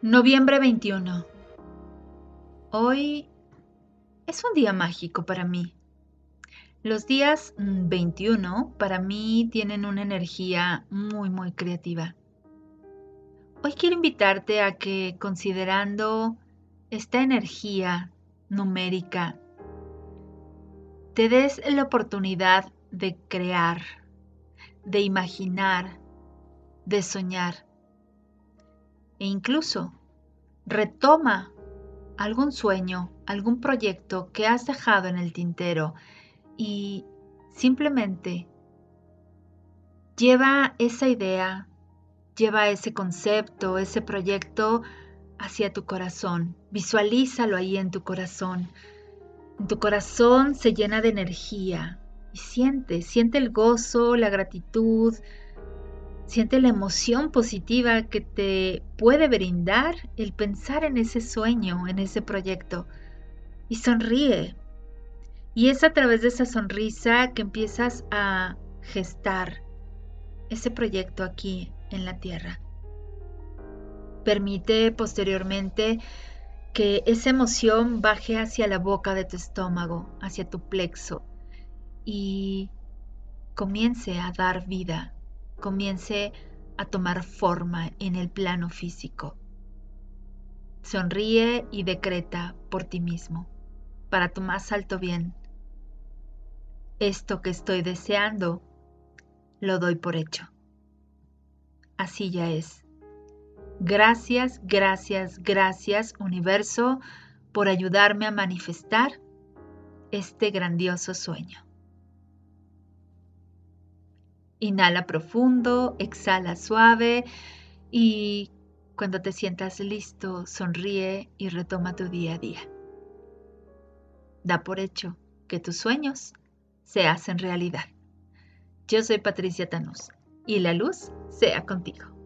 Noviembre 21. Hoy es un día mágico para mí. Los días 21 mm, para mí tienen una energía muy, muy creativa. Hoy quiero invitarte a que considerando esta energía numérica, te des la oportunidad de crear, de imaginar, de soñar e incluso retoma algún sueño, algún proyecto que has dejado en el tintero y simplemente lleva esa idea, lleva ese concepto, ese proyecto hacia tu corazón. Visualízalo ahí en tu corazón. En tu corazón se llena de energía y siente, siente el gozo, la gratitud, Siente la emoción positiva que te puede brindar el pensar en ese sueño, en ese proyecto. Y sonríe. Y es a través de esa sonrisa que empiezas a gestar ese proyecto aquí en la tierra. Permite posteriormente que esa emoción baje hacia la boca de tu estómago, hacia tu plexo y comience a dar vida comience a tomar forma en el plano físico. Sonríe y decreta por ti mismo, para tu más alto bien. Esto que estoy deseando, lo doy por hecho. Así ya es. Gracias, gracias, gracias universo por ayudarme a manifestar este grandioso sueño. Inhala profundo, exhala suave y cuando te sientas listo, sonríe y retoma tu día a día. Da por hecho que tus sueños se hacen realidad. Yo soy Patricia Tanús y la luz sea contigo.